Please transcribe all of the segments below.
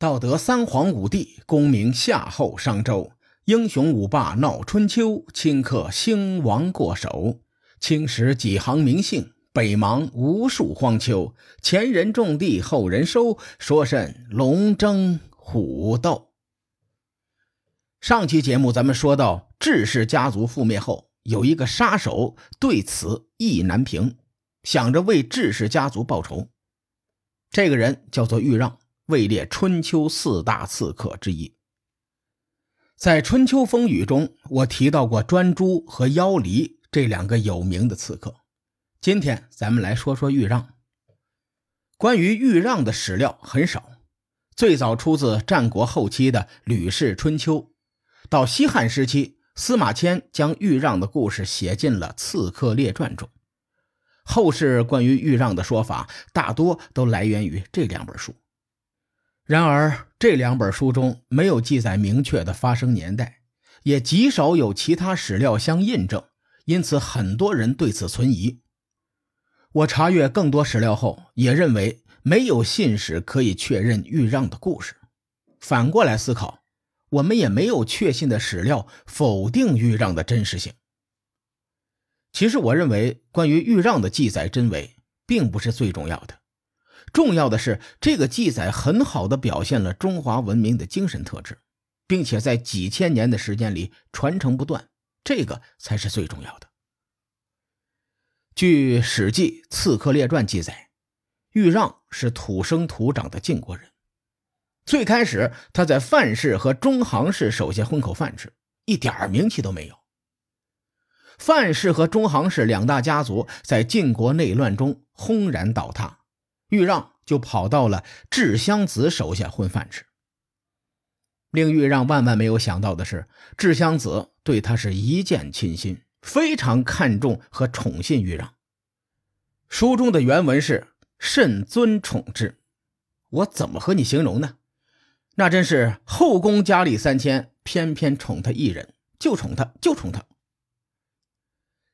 道德三皇五帝，功名夏后商周，英雄五霸闹春秋，顷刻兴亡过手。青史几行名姓，北邙无数荒丘。前人种地，后人收，说甚龙争虎斗？上期节目咱们说到，智氏家族覆灭后，有一个杀手对此意难平，想着为智氏家族报仇。这个人叫做豫让。位列春秋四大刺客之一。在《春秋风雨》中，我提到过专诸和妖离这两个有名的刺客。今天咱们来说说豫让。关于豫让的史料很少，最早出自战国后期的《吕氏春秋》，到西汉时期，司马迁将豫让的故事写进了《刺客列传》中。后世关于豫让的说法，大多都来源于这两本书。然而，这两本书中没有记载明确的发生年代，也极少有其他史料相印证，因此很多人对此存疑。我查阅更多史料后，也认为没有信史可以确认豫让的故事。反过来思考，我们也没有确信的史料否定豫让的真实性。其实，我认为关于豫让的记载真伪，并不是最重要的。重要的是，这个记载很好的表现了中华文明的精神特质，并且在几千年的时间里传承不断，这个才是最重要的。据《史记·刺客列传》记载，豫让是土生土长的晋国人。最开始，他在范氏和中行氏手下混口饭吃，一点名气都没有。范氏和中行氏两大家族在晋国内乱中轰然倒塌。豫让就跑到了智襄子手下混饭吃。令豫让万万没有想到的是，智襄子对他是一见倾心，非常看重和宠信豫让。书中的原文是“甚尊宠之”，我怎么和你形容呢？那真是后宫佳丽三千，偏偏宠他一人，就宠他，就宠他。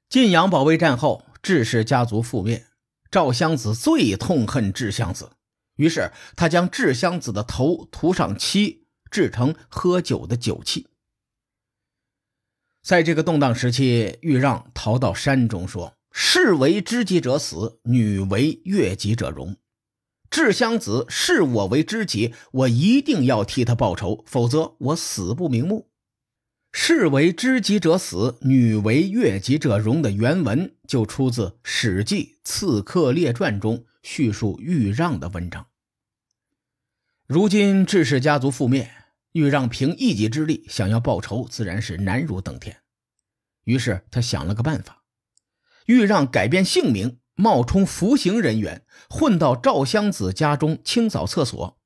晋阳保卫战后，智氏家族覆灭。赵襄子最痛恨智襄子，于是他将智襄子的头涂上漆，制成喝酒的酒器。在这个动荡时期，豫让逃到山中，说：“士为知己者死，女为悦己者容。智襄子视我为知己，我一定要替他报仇，否则我死不瞑目。”士为知己者死，女为悦己者容的原文就出自《史记·刺客列传》中叙述豫让的文章。如今智氏家族覆灭，豫让凭一己之力想要报仇，自然是难如登天。于是他想了个办法，豫让改变姓名，冒充服刑人员，混到赵襄子家中清扫厕所。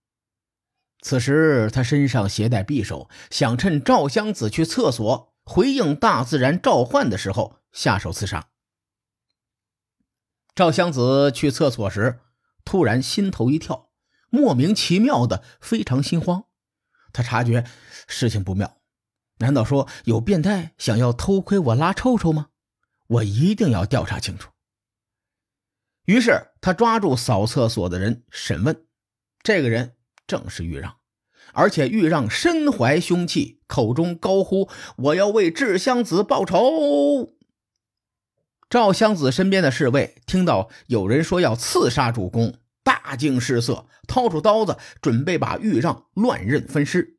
此时，他身上携带匕首，想趁赵襄子去厕所回应大自然召唤的时候下手刺杀。赵襄子去厕所时，突然心头一跳，莫名其妙的非常心慌。他察觉事情不妙，难道说有变态想要偷窥我拉臭臭吗？我一定要调查清楚。于是他抓住扫厕所的人审问，这个人。正是豫让，而且豫让身怀凶器，口中高呼：“我要为智襄子报仇。”赵襄子身边的侍卫听到有人说要刺杀主公，大惊失色，掏出刀子准备把豫让乱刃分尸。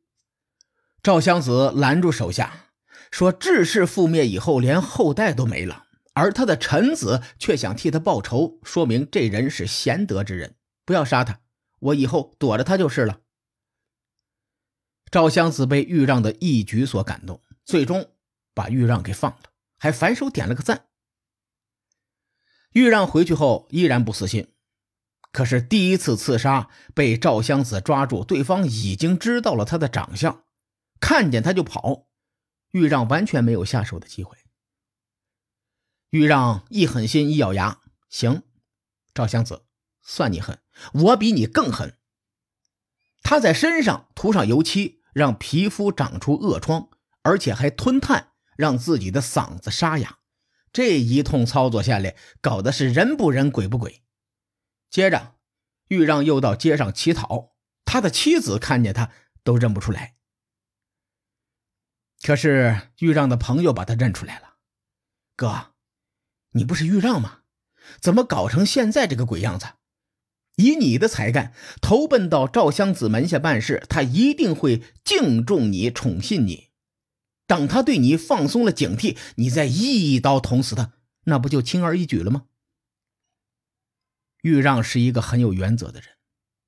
赵襄子拦住手下，说：“智氏覆灭以后，连后代都没了，而他的臣子却想替他报仇，说明这人是贤德之人，不要杀他。”我以后躲着他就是了。赵襄子被豫让的一举所感动，最终把豫让给放了，还反手点了个赞。豫让回去后依然不死心，可是第一次刺杀被赵襄子抓住，对方已经知道了他的长相，看见他就跑，豫让完全没有下手的机会。豫让一狠心，一咬牙，行，赵襄子。算你狠，我比你更狠。他在身上涂上油漆，让皮肤长出恶疮，而且还吞炭，让自己的嗓子沙哑。这一通操作下来，搞的是人不人鬼不鬼。接着，豫让又到街上乞讨，他的妻子看见他都认不出来。可是豫让的朋友把他认出来了，哥，你不是豫让吗？怎么搞成现在这个鬼样子？以你的才干，投奔到赵襄子门下办事，他一定会敬重你、宠信你。等他对你放松了警惕，你再一刀捅死他，那不就轻而易举了吗？豫让是一个很有原则的人，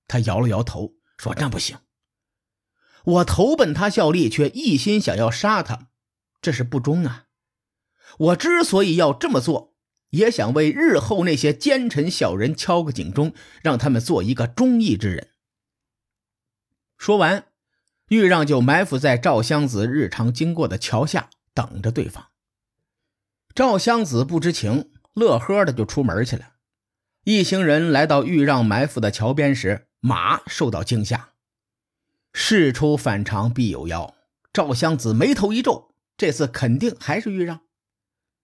他摇了摇头说：“那不行，我投奔他效力，却一心想要杀他，这是不忠啊！我之所以要这么做。”也想为日后那些奸臣小人敲个警钟，让他们做一个忠义之人。说完，豫让就埋伏在赵襄子日常经过的桥下，等着对方。赵襄子不知情，乐呵的就出门去了。一行人来到豫让埋伏的桥边时，马受到惊吓。事出反常必有妖，赵襄子眉头一皱，这次肯定还是豫让。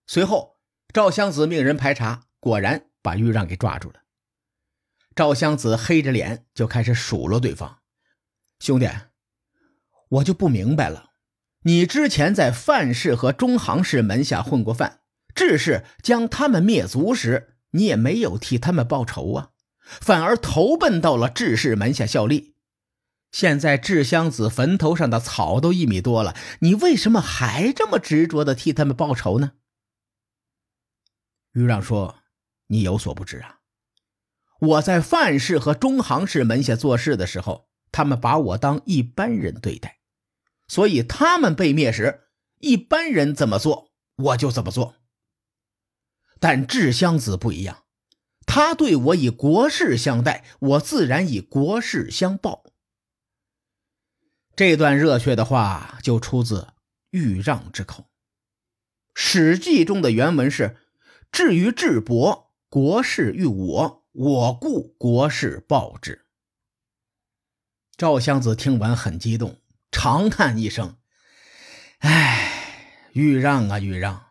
随后。赵襄子命人排查，果然把豫让给抓住了。赵襄子黑着脸就开始数落对方：“兄弟，我就不明白了，你之前在范氏和中行氏门下混过饭，智氏将他们灭族时，你也没有替他们报仇啊，反而投奔到了智氏门下效力。现在智襄子坟头上的草都一米多了，你为什么还这么执着的替他们报仇呢？”豫让说：“你有所不知啊，我在范氏和中行氏门下做事的时候，他们把我当一般人对待，所以他们被灭时，一般人怎么做我就怎么做。但智襄子不一样，他对我以国事相待，我自然以国事相报。”这段热血的话就出自豫让之口，《史记》中的原文是。至于智伯，国事欲我，我故国事报之。赵襄子听完很激动，长叹一声：“唉，豫让啊，豫让，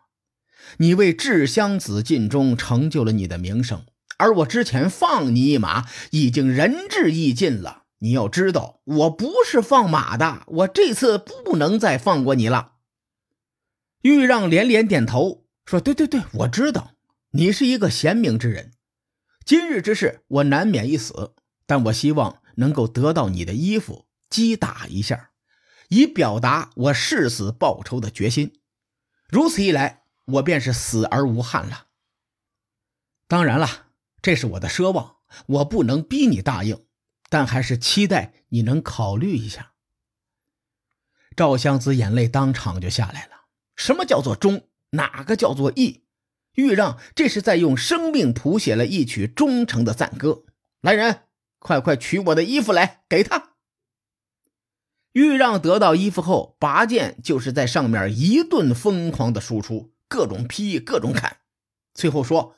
你为智襄子尽忠，成就了你的名声，而我之前放你一马，已经仁至义尽了。你要知道，我不是放马的，我这次不能再放过你了。”豫让连连点头。说对对对，我知道你是一个贤明之人。今日之事，我难免一死，但我希望能够得到你的衣服，击打一下，以表达我誓死报仇的决心。如此一来，我便是死而无憾了。当然了，这是我的奢望，我不能逼你答应，但还是期待你能考虑一下。赵襄子眼泪当场就下来了。什么叫做忠？哪个叫做义？豫让这是在用生命谱写了一曲忠诚的赞歌。来人，快快取我的衣服来，给他。豫让得到衣服后，拔剑就是在上面一顿疯狂的输出，各种劈，各种砍。最后说：“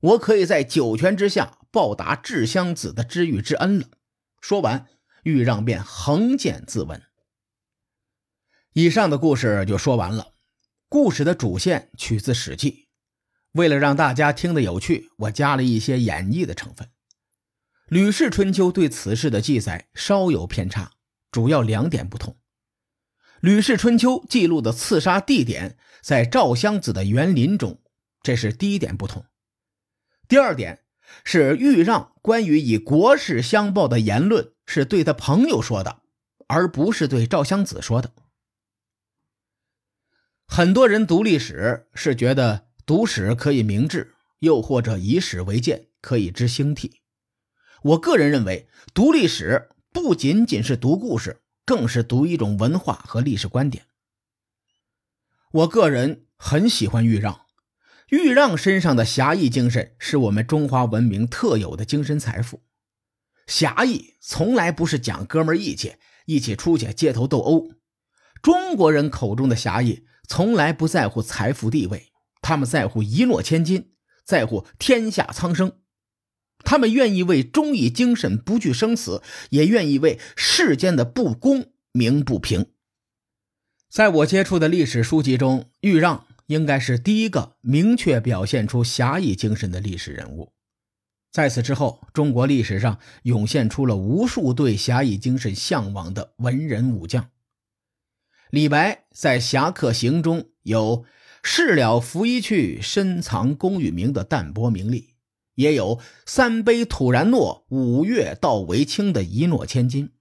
我可以在九泉之下报答智襄子的知遇之恩了。”说完，豫让便横剑自刎。以上的故事就说完了。故事的主线取自《史记》，为了让大家听得有趣，我加了一些演绎的成分。《吕氏春秋》对此事的记载稍有偏差，主要两点不同。《吕氏春秋》记录的刺杀地点在赵襄子的园林中，这是第一点不同。第二点是豫让关于以国事相报的言论是对他朋友说的，而不是对赵襄子说的。很多人读历史是觉得读史可以明志，又或者以史为鉴可以知兴替。我个人认为，读历史不仅仅是读故事，更是读一种文化和历史观点。我个人很喜欢豫让，豫让身上的侠义精神是我们中华文明特有的精神财富。侠义从来不是讲哥们义气，一起出去街头斗殴。中国人口中的侠义。从来不在乎财富地位，他们在乎一诺千金，在乎天下苍生。他们愿意为忠义精神不惧生死，也愿意为世间的不公鸣不平。在我接触的历史书籍中，豫让应该是第一个明确表现出侠义精神的历史人物。在此之后，中国历史上涌现出了无数对侠义精神向往的文人武将。李白在《侠客行》中有“事了拂衣去，深藏功与名”的淡泊名利，也有“三杯吐然诺，五岳道为轻”的一诺千金。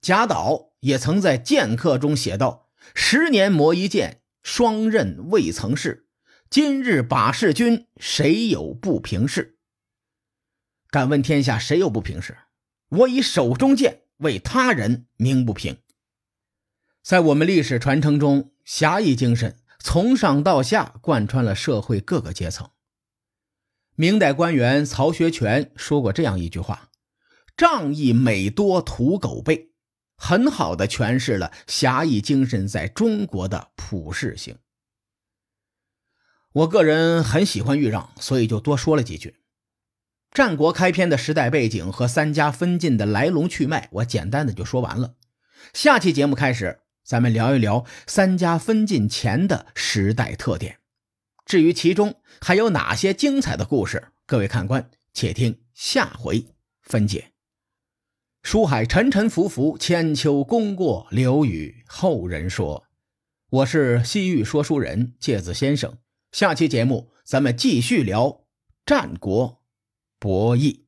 贾岛也曾在《剑客》中写道：“十年磨一剑，双刃未曾试。今日把示君，谁有不平事？”敢问天下谁有不平事？我以手中剑为他人鸣不平。在我们历史传承中，侠义精神从上到下贯穿了社会各个阶层。明代官员曹学全说过这样一句话：“仗义每多屠狗辈”，很好的诠释了侠义精神在中国的普世性。我个人很喜欢豫让，所以就多说了几句。战国开篇的时代背景和三家分晋的来龙去脉，我简单的就说完了。下期节目开始。咱们聊一聊三家分晋前的时代特点，至于其中还有哪些精彩的故事，各位看官且听下回分解。书海沉沉浮浮，千秋功过留与后人说。我是西域说书人介子先生，下期节目咱们继续聊战国博弈。